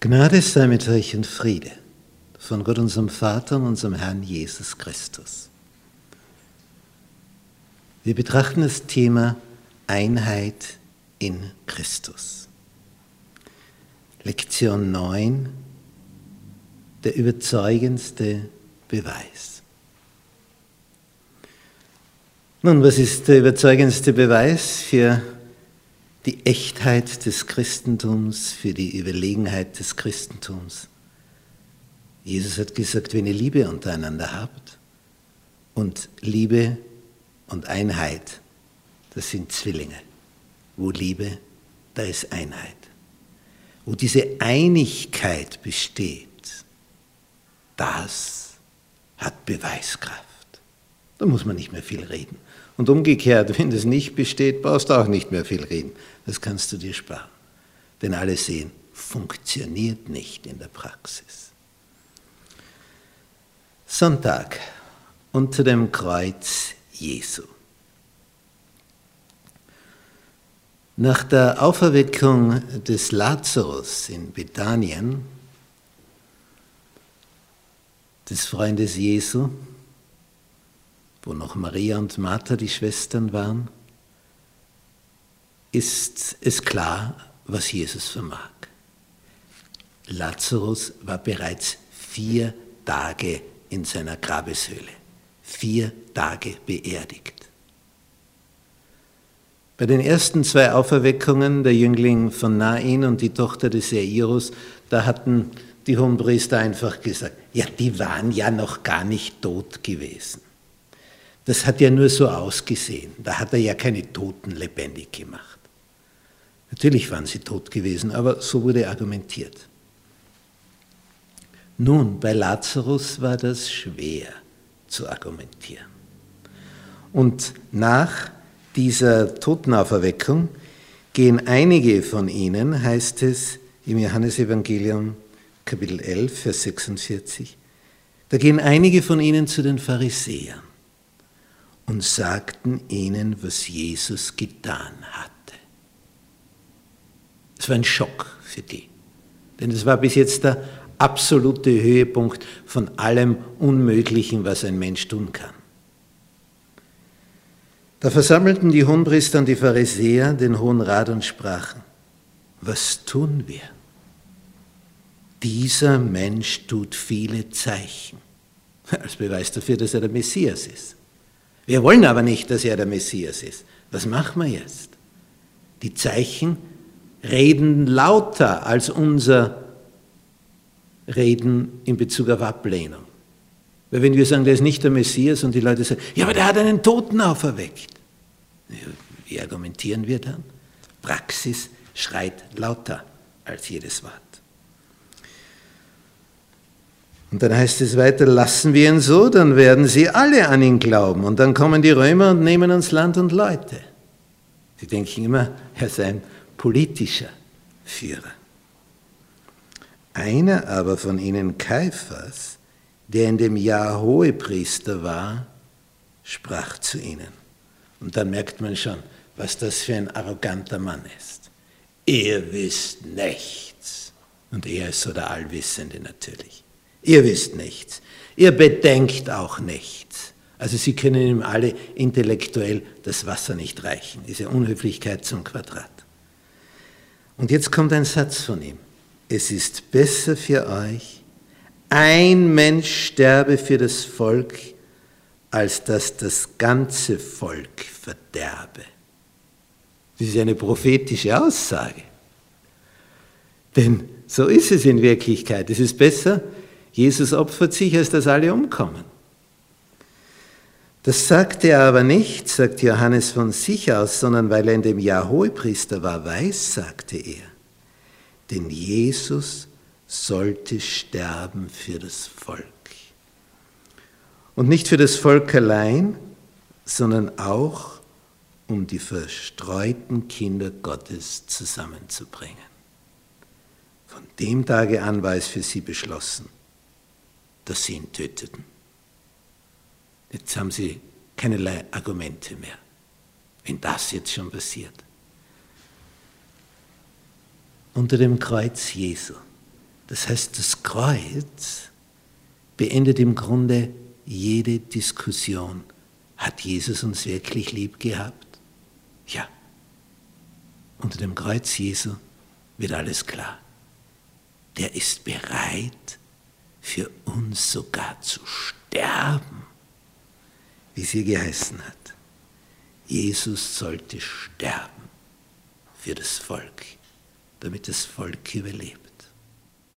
Gnade sei mit euch und Friede von Gott, unserem Vater und unserem Herrn Jesus Christus. Wir betrachten das Thema Einheit in Christus. Lektion 9, der überzeugendste Beweis. Nun, was ist der überzeugendste Beweis für die Echtheit des Christentums, für die Überlegenheit des Christentums. Jesus hat gesagt, wenn ihr Liebe untereinander habt und Liebe und Einheit, das sind Zwillinge. Wo Liebe, da ist Einheit. Wo diese Einigkeit besteht, das hat Beweiskraft. Da muss man nicht mehr viel reden. Und umgekehrt, wenn das nicht besteht, brauchst du auch nicht mehr viel reden. Das kannst du dir sparen. Denn alle sehen, funktioniert nicht in der Praxis. Sonntag unter dem Kreuz Jesu. Nach der Auferweckung des Lazarus in Bethanien, des Freundes Jesu, wo noch Maria und Martha die Schwestern waren, ist es klar, was Jesus vermag. Lazarus war bereits vier Tage in seiner Grabeshöhle, vier Tage beerdigt. Bei den ersten zwei Auferweckungen, der Jüngling von Nain und die Tochter des Jairus, da hatten die Hohenpriester einfach gesagt, ja, die waren ja noch gar nicht tot gewesen. Das hat ja nur so ausgesehen. Da hat er ja keine Toten lebendig gemacht. Natürlich waren sie tot gewesen, aber so wurde argumentiert. Nun, bei Lazarus war das schwer zu argumentieren. Und nach dieser Totenauferweckung gehen einige von ihnen, heißt es im Johannesevangelium Kapitel 11, Vers 46, da gehen einige von ihnen zu den Pharisäern und sagten ihnen, was Jesus getan hat. Es war ein Schock für die. Denn es war bis jetzt der absolute Höhepunkt von allem Unmöglichen, was ein Mensch tun kann. Da versammelten die Hohenpriester und die Pharisäer den Hohen Rat und sprachen, was tun wir? Dieser Mensch tut viele Zeichen, als Beweis dafür, dass er der Messias ist. Wir wollen aber nicht, dass er der Messias ist. Was machen wir jetzt? Die Zeichen reden lauter als unser Reden in Bezug auf Ablehnung. Weil wenn wir sagen, der ist nicht der Messias und die Leute sagen, ja, aber der hat einen Toten auferweckt. Wie argumentieren wir dann? Praxis schreit lauter als jedes Wort. Und dann heißt es weiter, lassen wir ihn so, dann werden sie alle an ihn glauben. Und dann kommen die Römer und nehmen uns Land und Leute. Sie denken immer, er sei ein politischer Führer. Einer aber von ihnen, Kaiphas, der in dem Jahr Hohepriester war, sprach zu ihnen. Und dann merkt man schon, was das für ein arroganter Mann ist. Ihr wisst nichts. Und er ist so der Allwissende natürlich. Ihr wisst nichts. Ihr bedenkt auch nichts. Also sie können ihm alle intellektuell das Wasser nicht reichen. Diese Unhöflichkeit zum Quadrat. Und jetzt kommt ein Satz von ihm. Es ist besser für euch, ein Mensch sterbe für das Volk, als dass das ganze Volk verderbe. Das ist eine prophetische Aussage. Denn so ist es in Wirklichkeit. Es ist besser, Jesus opfert sich, als dass alle umkommen. Das sagte er aber nicht, sagt Johannes von sich aus, sondern weil er in dem Jahr Hohepriester war, weiß, sagte er. Denn Jesus sollte sterben für das Volk. Und nicht für das Volk allein, sondern auch, um die verstreuten Kinder Gottes zusammenzubringen. Von dem Tage an war es für sie beschlossen, dass sie ihn töteten. Jetzt haben sie keinerlei Argumente mehr, wenn das jetzt schon passiert. Unter dem Kreuz Jesu Das heißt, das Kreuz beendet im Grunde jede Diskussion. Hat Jesus uns wirklich lieb gehabt? Ja. Unter dem Kreuz Jesu wird alles klar. Der ist bereit, für uns sogar zu sterben, wie es hier geheißen hat. Jesus sollte sterben für das Volk, damit das Volk überlebt.